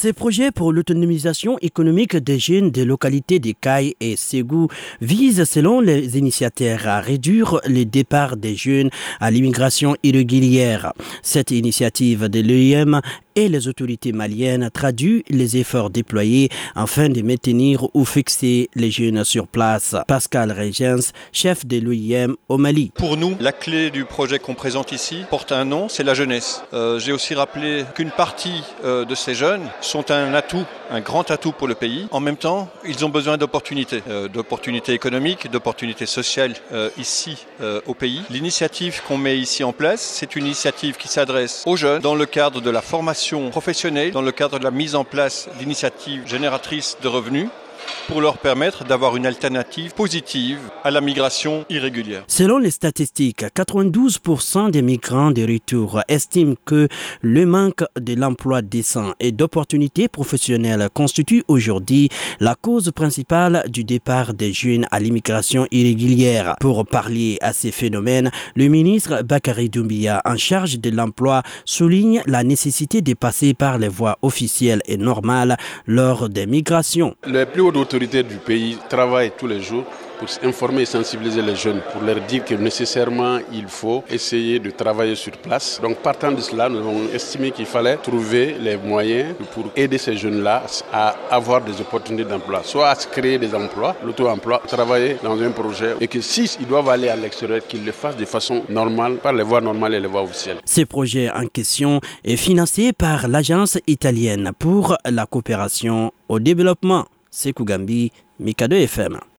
Ces projets pour l'autonomisation économique des jeunes des localités des Cailles et Ségou visent, selon les initiateurs, à réduire les départs des jeunes à l'immigration irrégulière. Cette initiative de l'EIM et les autorités maliennes traduit les efforts déployés afin de maintenir ou fixer les jeunes sur place. Pascal Regens, chef de l'OIM au Mali. Pour nous, la clé du projet qu'on présente ici porte un nom, c'est la jeunesse. Euh, J'ai aussi rappelé qu'une partie euh, de ces jeunes sont un atout, un grand atout pour le pays. En même temps, ils ont besoin d'opportunités, euh, d'opportunités économiques, d'opportunités sociales ici au pays. L'initiative qu'on met ici en place, c'est une initiative qui s'adresse aux jeunes dans le cadre de la formation professionnelle, dans le cadre de la mise en place d'initiatives génératrices de revenus pour leur permettre d'avoir une alternative positive à la migration irrégulière. Selon les statistiques, 92% des migrants de retour estiment que le manque de l'emploi décent et d'opportunités professionnelles constitue aujourd'hui la cause principale du départ des jeunes à l'immigration irrégulière. Pour parler à ces phénomènes, le ministre Bakary Doumbia, en charge de l'emploi, souligne la nécessité de passer par les voies officielles et normales lors des migrations. Les plus hautes autorités du pays travaillent tous les jours pour informer et sensibiliser les jeunes, pour leur dire que nécessairement il faut essayer de travailler sur place. Donc partant de cela, nous avons estimé qu'il fallait trouver les moyens pour aider ces jeunes-là à avoir des opportunités d'emploi, soit à se créer des emplois, l'auto-emploi, travailler dans un projet et que s'ils ils doivent aller à l'extérieur, qu'ils le fassent de façon normale, par les voies normales et les voies officielles. Ce projet en question est financé par l'Agence italienne pour la coopération au développement. Sekou Gambi, Mikado FM.